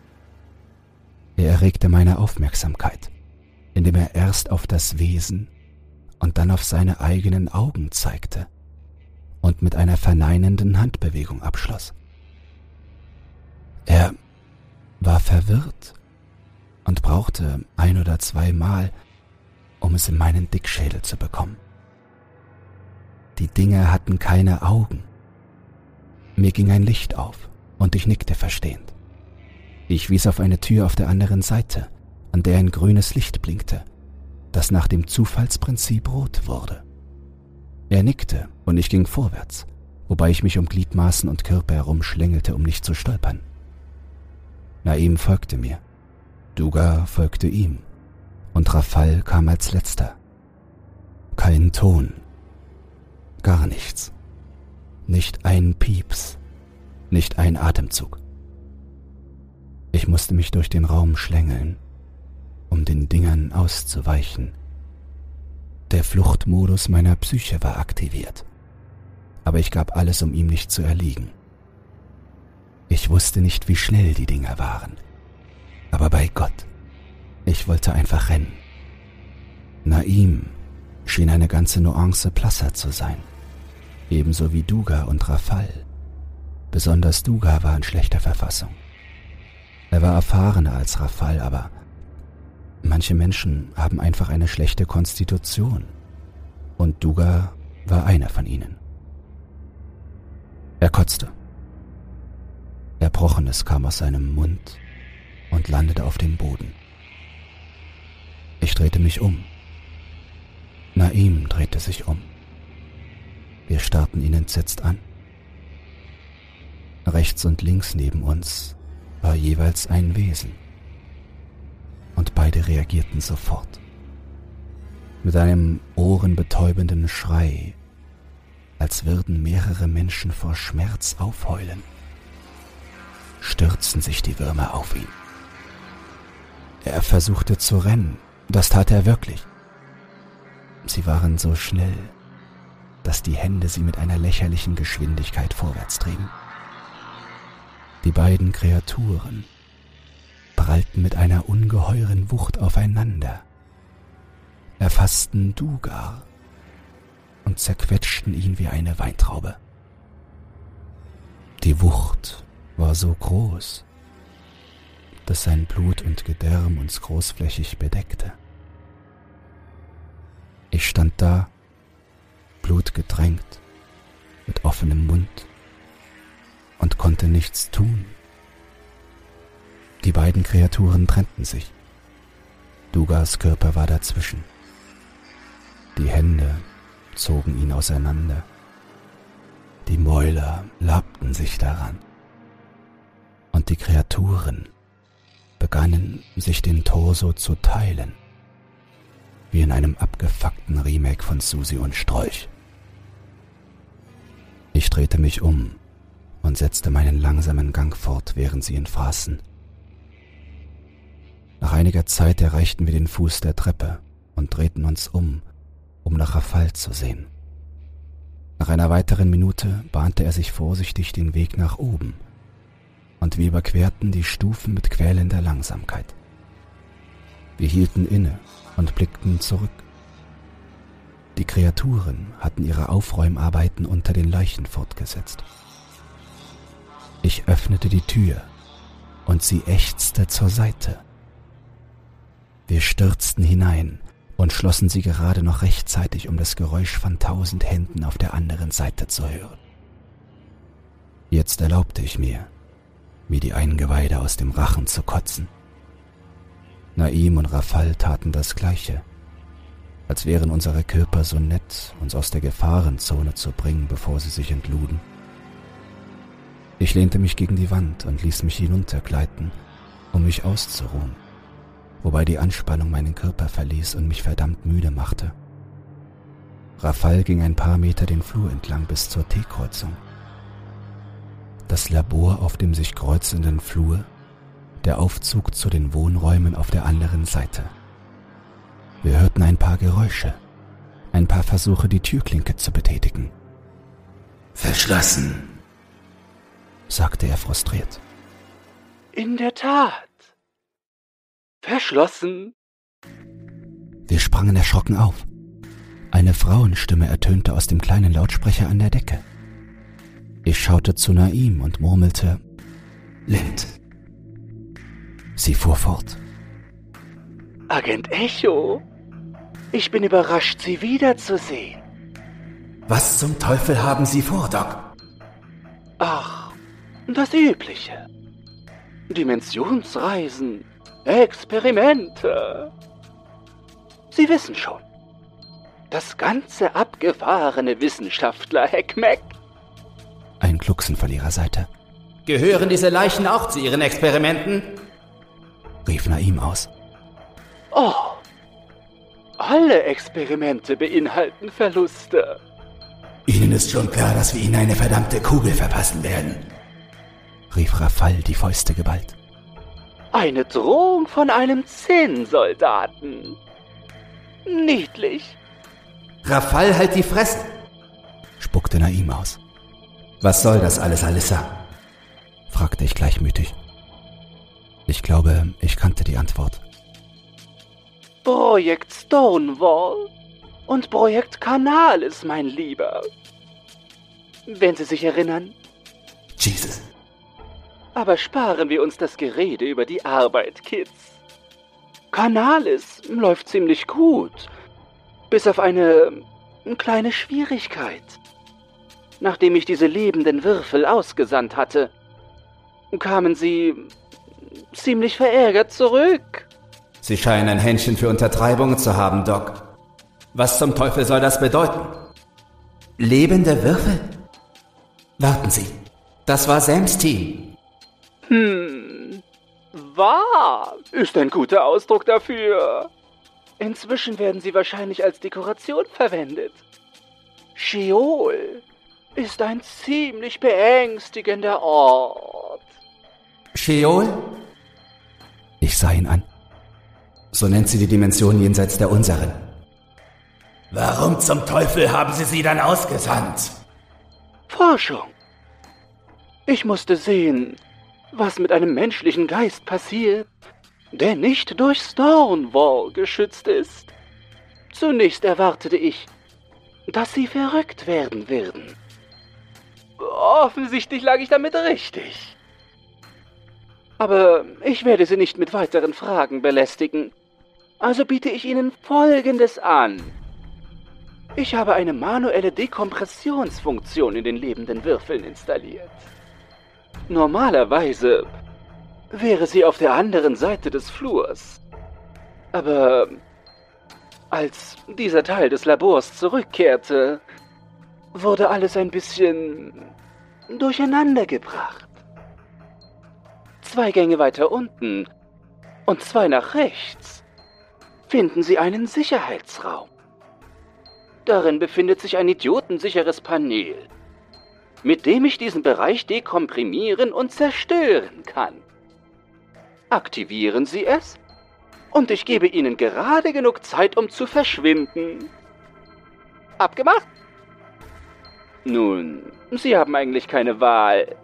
Er erregte meine Aufmerksamkeit, indem er erst auf das Wesen und dann auf seine eigenen Augen zeigte und mit einer verneinenden Handbewegung abschloss. Er war verwirrt und brauchte ein oder zweimal, um es in meinen Dickschädel zu bekommen. Die Dinge hatten keine Augen mir ging ein Licht auf und ich nickte verstehend. Ich wies auf eine Tür auf der anderen Seite, an der ein grünes Licht blinkte, das nach dem Zufallsprinzip rot wurde. Er nickte und ich ging vorwärts, wobei ich mich um Gliedmaßen und Körper herumschlängelte, um nicht zu stolpern. Naim folgte mir, Duga folgte ihm und Rafal kam als letzter. Kein Ton, gar nichts, nicht ein Pieps, nicht ein Atemzug. Ich musste mich durch den Raum schlängeln, um den Dingern auszuweichen. Der Fluchtmodus meiner Psyche war aktiviert, aber ich gab alles, um ihm nicht zu erliegen. Ich wusste nicht, wie schnell die Dinger waren, aber bei Gott, ich wollte einfach rennen. Naim schien eine ganze Nuance blasser zu sein, ebenso wie Duga und Rafal. Besonders Duga war in schlechter Verfassung. Er war erfahrener als Rafal, aber manche Menschen haben einfach eine schlechte Konstitution. Und Duga war einer von ihnen. Er kotzte. Erbrochenes kam aus seinem Mund und landete auf dem Boden. Ich drehte mich um. Naim drehte sich um. Wir starrten ihn entsetzt an. Rechts und links neben uns war jeweils ein Wesen. Und beide reagierten sofort. Mit einem ohrenbetäubenden Schrei, als würden mehrere Menschen vor Schmerz aufheulen, stürzten sich die Würmer auf ihn. Er versuchte zu rennen, das tat er wirklich. Sie waren so schnell, dass die Hände sie mit einer lächerlichen Geschwindigkeit vorwärts trieben. Die beiden Kreaturen prallten mit einer ungeheuren Wucht aufeinander, erfassten Dugar und zerquetschten ihn wie eine Weintraube. Die Wucht war so groß, dass sein Blut und Gedärm uns großflächig bedeckte. Ich stand da, blutgedrängt, mit offenem Mund und konnte nichts tun. Die beiden Kreaturen trennten sich. Dugas Körper war dazwischen. Die Hände zogen ihn auseinander. Die Mäuler labten sich daran. Und die Kreaturen begannen sich den Torso zu teilen, wie in einem abgefuckten Remake von Susi und Strolch. Ich drehte mich um und setzte meinen langsamen Gang fort, während sie ihn fraßen. Nach einiger Zeit erreichten wir den Fuß der Treppe und drehten uns um, um nach Rafal zu sehen. Nach einer weiteren Minute bahnte er sich vorsichtig den Weg nach oben, und wir überquerten die Stufen mit quälender Langsamkeit. Wir hielten inne und blickten zurück. Die Kreaturen hatten ihre Aufräumarbeiten unter den Leichen fortgesetzt. Ich öffnete die Tür und sie ächzte zur Seite. Wir stürzten hinein und schlossen sie gerade noch rechtzeitig, um das Geräusch von tausend Händen auf der anderen Seite zu hören. Jetzt erlaubte ich mir, mir die Eingeweide aus dem Rachen zu kotzen. Naim und Rafal taten das Gleiche, als wären unsere Körper so nett, uns aus der Gefahrenzone zu bringen, bevor sie sich entluden. Ich lehnte mich gegen die Wand und ließ mich hinuntergleiten, um mich auszuruhen, wobei die Anspannung meinen Körper verließ und mich verdammt müde machte. Rafal ging ein paar Meter den Flur entlang bis zur T-Kreuzung. Das Labor auf dem sich kreuzenden Flur, der Aufzug zu den Wohnräumen auf der anderen Seite. Wir hörten ein paar Geräusche, ein paar Versuche, die Türklinke zu betätigen. Verschlossen, sagte er frustriert. In der Tat. Verschlossen. Wir sprangen erschrocken auf. Eine Frauenstimme ertönte aus dem kleinen Lautsprecher an der Decke. Ich schaute zu Naim und murmelte Lind. Sie fuhr fort. Agent Echo, ich bin überrascht, Sie wiederzusehen. Was zum Teufel haben Sie vor, Doc? Ach, das Übliche. Dimensionsreisen, Experimente. Sie wissen schon. Das ganze abgefahrene Wissenschaftler-Heckmeck. Ein Glucksen von ihrer Seite. Gehören diese Leichen auch zu Ihren Experimenten? rief Naim aus. Oh, alle Experimente beinhalten Verluste. Ihnen ist schon klar, dass wir Ihnen eine verdammte Kugel verpassen werden, rief Rafal die Fäuste geballt. Eine Drohung von einem Zinnsoldaten. Niedlich. Rafal, halt die Fresse, spuckte Naim aus. Was soll das alles, Alissa? fragte ich gleichmütig. Ich glaube, ich kannte die Antwort. Projekt Stonewall und Projekt Canalis, mein Lieber. Wenn Sie sich erinnern. Jesus. Aber sparen wir uns das Gerede über die Arbeit, Kids. Canalis läuft ziemlich gut. Bis auf eine kleine Schwierigkeit. Nachdem ich diese lebenden Würfel ausgesandt hatte, kamen sie ziemlich verärgert zurück. Sie scheinen ein Händchen für Untertreibungen zu haben, Doc. Was zum Teufel soll das bedeuten? Lebende Würfel? Warten Sie, das war Sams Team. Hm, wahr ist ein guter Ausdruck dafür. Inzwischen werden sie wahrscheinlich als Dekoration verwendet. Sheol ist ein ziemlich beängstigender Ort. Sheol? Ich sah ihn an. So nennt sie die Dimension jenseits der unseren. Warum zum Teufel haben Sie sie dann ausgesandt? Forschung. Ich musste sehen, was mit einem menschlichen Geist passiert, der nicht durch Stonewall geschützt ist. Zunächst erwartete ich, dass sie verrückt werden würden. Offensichtlich lag ich damit richtig. Aber ich werde Sie nicht mit weiteren Fragen belästigen. Also biete ich Ihnen Folgendes an. Ich habe eine manuelle Dekompressionsfunktion in den lebenden Würfeln installiert. Normalerweise wäre sie auf der anderen Seite des Flurs. Aber als dieser Teil des Labors zurückkehrte, wurde alles ein bisschen durcheinandergebracht. Zwei Gänge weiter unten und zwei nach rechts finden Sie einen Sicherheitsraum. Darin befindet sich ein idiotensicheres Panel, mit dem ich diesen Bereich dekomprimieren und zerstören kann. Aktivieren Sie es und ich gebe Ihnen gerade genug Zeit, um zu verschwinden. Abgemacht? Nun, Sie haben eigentlich keine Wahl.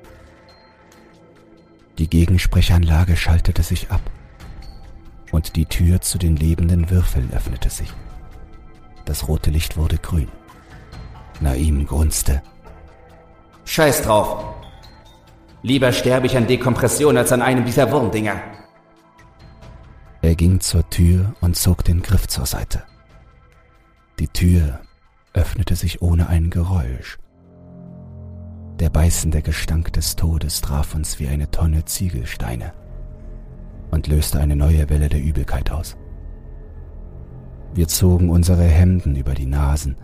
Die Gegensprechanlage schaltete sich ab und die Tür zu den lebenden Würfeln öffnete sich. Das rote Licht wurde grün. Naim grunzte. Scheiß drauf. Lieber sterbe ich an Dekompression als an einem dieser Wurmdinger. Er ging zur Tür und zog den Griff zur Seite. Die Tür öffnete sich ohne ein Geräusch. Der beißende Gestank des Todes traf uns wie eine Tonne Ziegelsteine und löste eine neue Welle der Übelkeit aus. Wir zogen unsere Hemden über die Nasen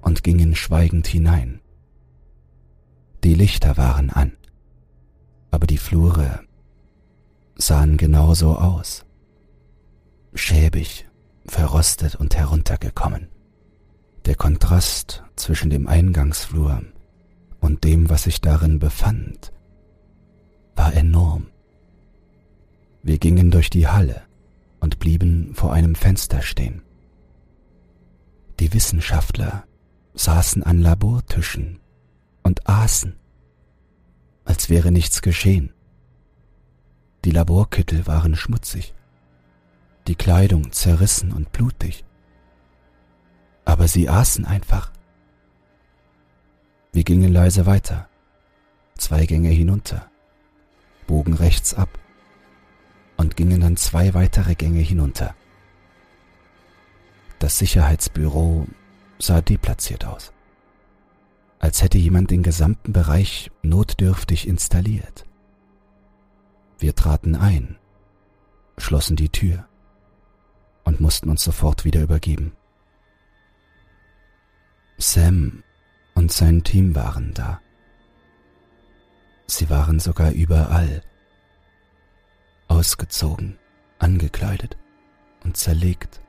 und gingen schweigend hinein. Die Lichter waren an, aber die Flure sahen genauso aus. Schäbig, verrostet und heruntergekommen. Der Kontrast zwischen dem Eingangsflur und dem, was sich darin befand, war enorm. Wir gingen durch die Halle und blieben vor einem Fenster stehen. Die Wissenschaftler saßen an Labortischen und aßen, als wäre nichts geschehen. Die Laborkittel waren schmutzig, die Kleidung zerrissen und blutig, aber sie aßen einfach. Wir gingen leise weiter, zwei Gänge hinunter, bogen rechts ab und gingen dann zwei weitere Gänge hinunter. Das Sicherheitsbüro sah deplatziert aus, als hätte jemand den gesamten Bereich notdürftig installiert. Wir traten ein, schlossen die Tür und mussten uns sofort wieder übergeben. Sam und sein Team waren da, Sie waren sogar überall. Ausgezogen, angekleidet und zerlegt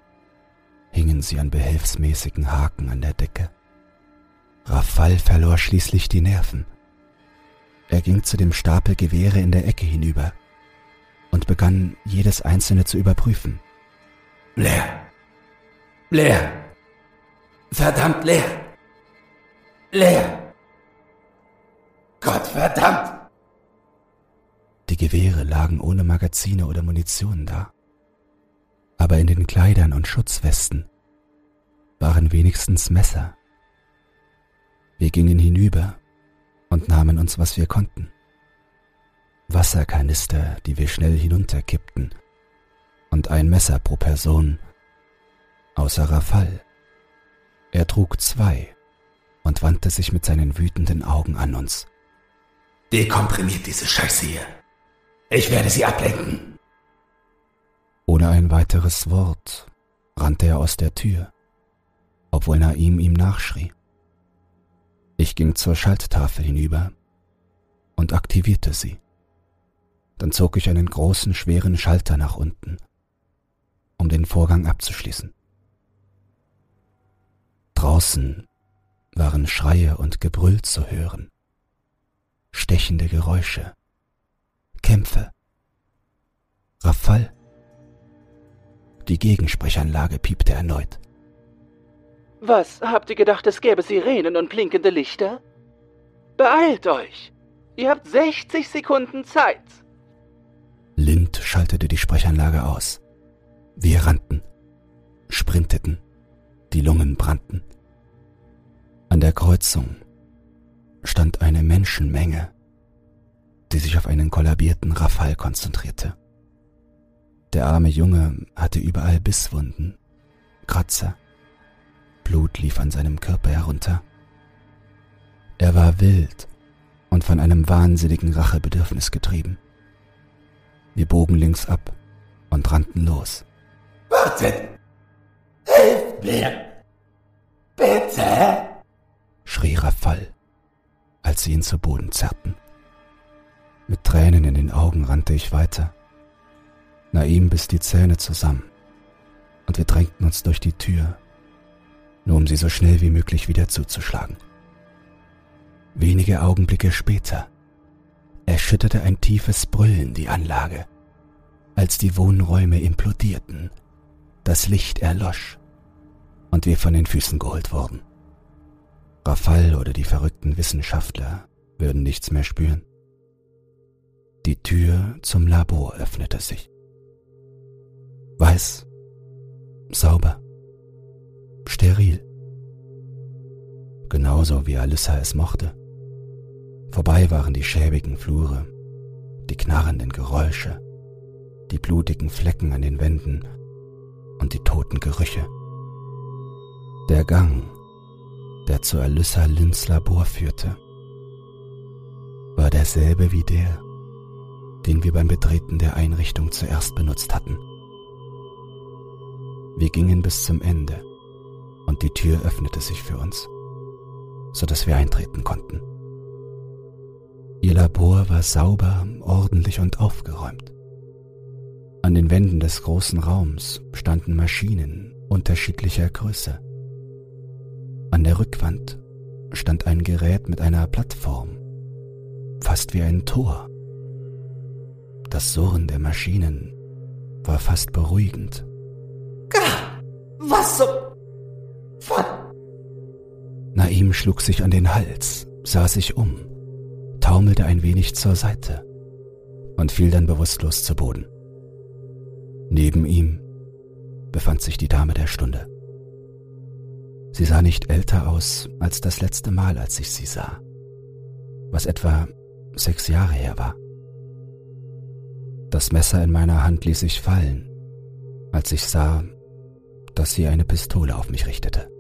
hingen sie an behelfsmäßigen Haken an der Decke. Rafal verlor schließlich die Nerven. Er ging zu dem Stapel Gewehre in der Ecke hinüber und begann jedes einzelne zu überprüfen. Leer. Leer. Verdammt leer. Leer. Gott verdammt. Die Gewehre lagen ohne Magazine oder Munition da. Aber in den Kleidern und Schutzwesten waren wenigstens Messer. Wir gingen hinüber und nahmen uns, was wir konnten. Wasserkanister, die wir schnell hinunterkippten, und ein Messer pro Person, außer Rafal. Er trug zwei und wandte sich mit seinen wütenden Augen an uns. Dekomprimiert diese Scheiße hier. Ich werde sie ablenken. Ohne ein weiteres Wort rannte er aus der Tür, obwohl Naim ihm nachschrie. Ich ging zur Schalttafel hinüber und aktivierte sie. Dann zog ich einen großen, schweren Schalter nach unten, um den Vorgang abzuschließen. Draußen waren Schreie und Gebrüll zu hören, stechende Geräusche, Kämpfe. Rafal. Die Gegensprechanlage piepte erneut. Was, habt ihr gedacht, es gäbe Sirenen und blinkende Lichter? Beeilt euch! Ihr habt 60 Sekunden Zeit! Lind schaltete die Sprechanlage aus. Wir rannten, sprinteten, die Lungen brannten. An der Kreuzung stand eine Menschenmenge, die sich auf einen kollabierten Rafal konzentrierte. Der arme Junge hatte überall Bisswunden, Kratzer, Blut lief an seinem Körper herunter. Er war wild und von einem wahnsinnigen Rachebedürfnis getrieben. Wir bogen links ab und rannten los. Wartet! Hilf mir! Bitte! schrie Rafal, als sie ihn zu Boden zerrten. Mit Tränen in den Augen rannte ich weiter. Naim biss die Zähne zusammen und wir drängten uns durch die Tür nur um sie so schnell wie möglich wieder zuzuschlagen. Wenige Augenblicke später erschütterte ein tiefes Brüllen die Anlage, als die Wohnräume implodierten, das Licht erlosch und wir von den Füßen geholt wurden. Rafal oder die verrückten Wissenschaftler würden nichts mehr spüren. Die Tür zum Labor öffnete sich. Weiß, sauber, steril. Genauso wie Alyssa es mochte. Vorbei waren die schäbigen Flure, die knarrenden Geräusche, die blutigen Flecken an den Wänden und die toten Gerüche. Der Gang, der zu Alyssa Lins Labor führte, war derselbe wie der, den wir beim Betreten der Einrichtung zuerst benutzt hatten. Wir gingen bis zum Ende und die Tür öffnete sich für uns, so dass wir eintreten konnten. Ihr Labor war sauber, ordentlich und aufgeräumt. An den Wänden des großen Raums standen Maschinen unterschiedlicher Größe. An der Rückwand stand ein Gerät mit einer Plattform, fast wie ein Tor. Das Surren der Maschinen war fast beruhigend. Was zum. Naim schlug sich an den Hals, sah sich um, taumelte ein wenig zur Seite und fiel dann bewusstlos zu Boden. Neben ihm befand sich die Dame der Stunde. Sie sah nicht älter aus als das letzte Mal, als ich sie sah, was etwa sechs Jahre her war. Das Messer in meiner Hand ließ ich fallen, als ich sah, dass sie eine Pistole auf mich richtete.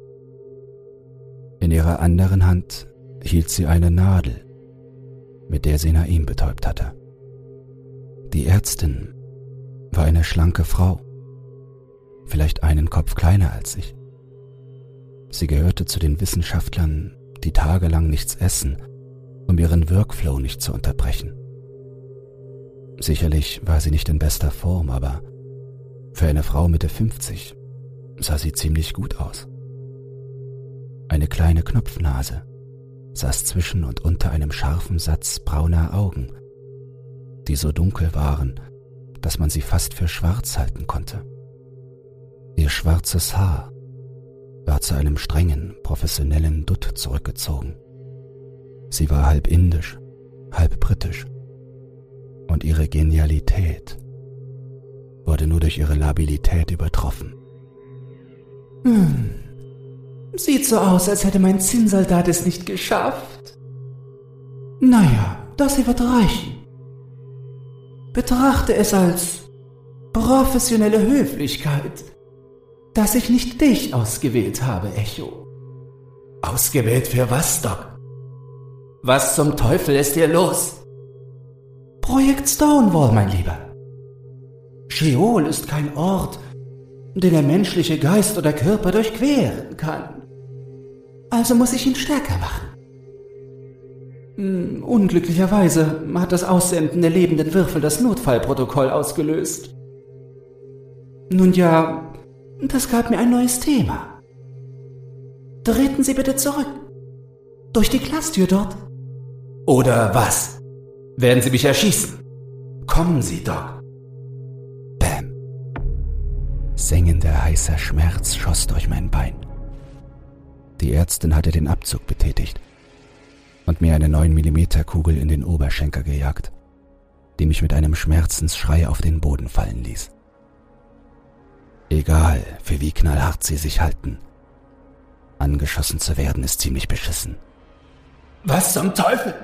In ihrer anderen Hand hielt sie eine Nadel, mit der sie Naim betäubt hatte. Die Ärztin war eine schlanke Frau, vielleicht einen Kopf kleiner als ich. Sie gehörte zu den Wissenschaftlern, die tagelang nichts essen um ihren Workflow nicht zu unterbrechen. Sicherlich war sie nicht in bester Form, aber für eine Frau Mitte 50 sah sie ziemlich gut aus. Eine kleine Knopfnase saß zwischen und unter einem scharfen Satz brauner Augen, die so dunkel waren, dass man sie fast für schwarz halten konnte. Ihr schwarzes Haar war zu einem strengen, professionellen Dutt zurückgezogen. Sie war halb indisch, halb britisch. Und ihre Genialität wurde nur durch ihre Labilität übertroffen. Hm. Sieht so aus, als hätte mein Zinnsoldat es nicht geschafft. Naja, das hier wird reichen. Betrachte es als professionelle Höflichkeit, dass ich nicht dich ausgewählt habe, Echo. Ausgewählt für was, Doc? Was zum Teufel ist hier los? Projekt Stonewall, mein Lieber. Sheol ist kein Ort, den der menschliche Geist oder Körper durchqueren kann. Also muss ich ihn stärker machen. Hm, unglücklicherweise hat das Aussenden der lebenden Würfel das Notfallprotokoll ausgelöst. Nun ja, das gab mir ein neues Thema. Treten Sie bitte zurück. Durch die Glastür dort. Oder was? Werden Sie mich erschießen? Kommen Sie, Doc. Bam. Sengender heißer Schmerz schoss durch mein Bein. Die Ärztin hatte den Abzug betätigt und mir eine 9 mm Kugel in den Oberschenkel gejagt, die mich mit einem Schmerzensschrei auf den Boden fallen ließ. Egal, für wie knallhart sie sich halten. Angeschossen zu werden ist ziemlich beschissen. Was zum Teufel?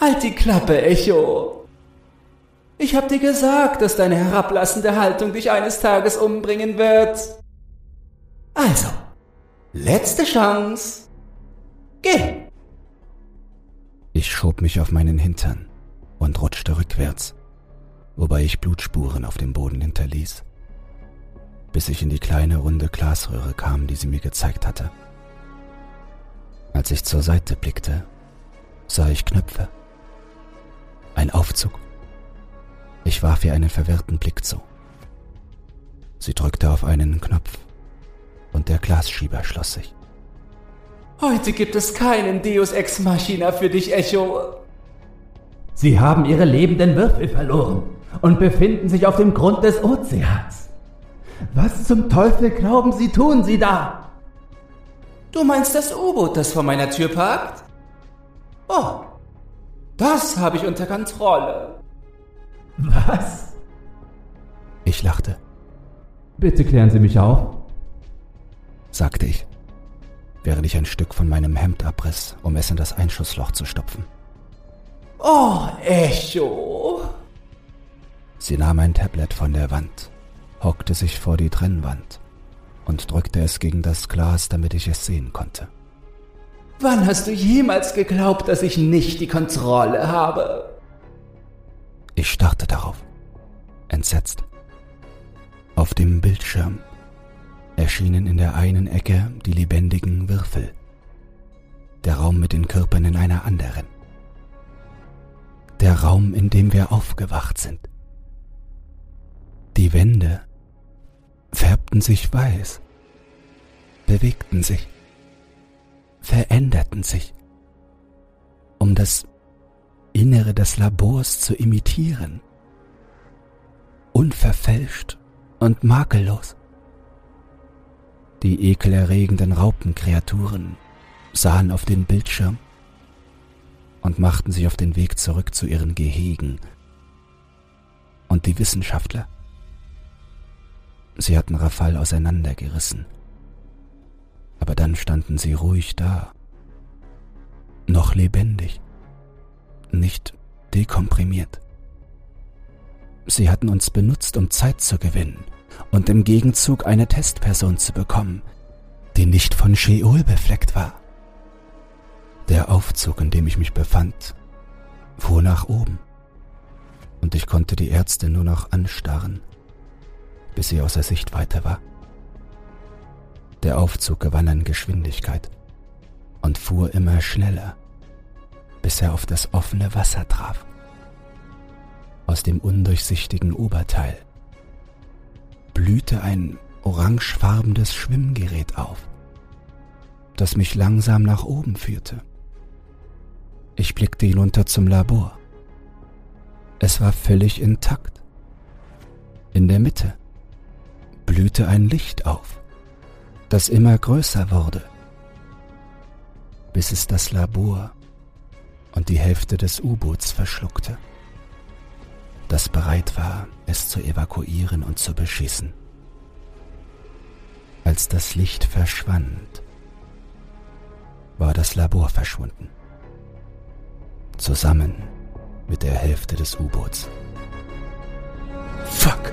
Halt die Klappe, Echo. Ich hab dir gesagt, dass deine herablassende Haltung dich eines Tages umbringen wird. Also, letzte Chance. Geh. Ich schob mich auf meinen Hintern und rutschte rückwärts, wobei ich Blutspuren auf dem Boden hinterließ bis ich in die kleine runde Glasröhre kam, die sie mir gezeigt hatte. Als ich zur Seite blickte, sah ich Knöpfe. Ein Aufzug. Ich warf ihr einen verwirrten Blick zu. Sie drückte auf einen Knopf und der Glasschieber schloss sich. Heute gibt es keinen Deus Ex Machina für dich, Echo. Sie haben ihre lebenden Würfel verloren und befinden sich auf dem Grund des Ozeans. Was zum Teufel glauben Sie, tun Sie da? Du meinst das U-Boot, das vor meiner Tür parkt? Oh, das habe ich unter Kontrolle. Was? Ich lachte. Bitte klären Sie mich auf, sagte ich, während ich ein Stück von meinem Hemd abriss, um es in das Einschussloch zu stopfen. Oh, Echo! Sie nahm ein Tablet von der Wand hockte sich vor die Trennwand und drückte es gegen das Glas, damit ich es sehen konnte. Wann hast du jemals geglaubt, dass ich nicht die Kontrolle habe? Ich starrte darauf, entsetzt. Auf dem Bildschirm erschienen in der einen Ecke die lebendigen Würfel, der Raum mit den Körpern in einer anderen, der Raum, in dem wir aufgewacht sind. Die Wände färbten sich weiß, bewegten sich, veränderten sich, um das Innere des Labors zu imitieren, unverfälscht und makellos. Die ekelerregenden Raupenkreaturen sahen auf den Bildschirm und machten sich auf den Weg zurück zu ihren Gehegen. Und die Wissenschaftler Sie hatten Rafal auseinandergerissen. Aber dann standen sie ruhig da. Noch lebendig. Nicht dekomprimiert. Sie hatten uns benutzt, um Zeit zu gewinnen und im Gegenzug eine Testperson zu bekommen, die nicht von Sheol befleckt war. Der Aufzug, in dem ich mich befand, fuhr nach oben und ich konnte die Ärzte nur noch anstarren bis sie außer Sichtweite war. Der Aufzug gewann an Geschwindigkeit und fuhr immer schneller, bis er auf das offene Wasser traf. Aus dem undurchsichtigen Oberteil blühte ein orangefarbenes Schwimmgerät auf, das mich langsam nach oben führte. Ich blickte hinunter zum Labor. Es war völlig intakt. In der Mitte blühte ein Licht auf, das immer größer wurde, bis es das Labor und die Hälfte des U-Boots verschluckte, das bereit war, es zu evakuieren und zu beschießen. Als das Licht verschwand, war das Labor verschwunden, zusammen mit der Hälfte des U-Boots. Fuck!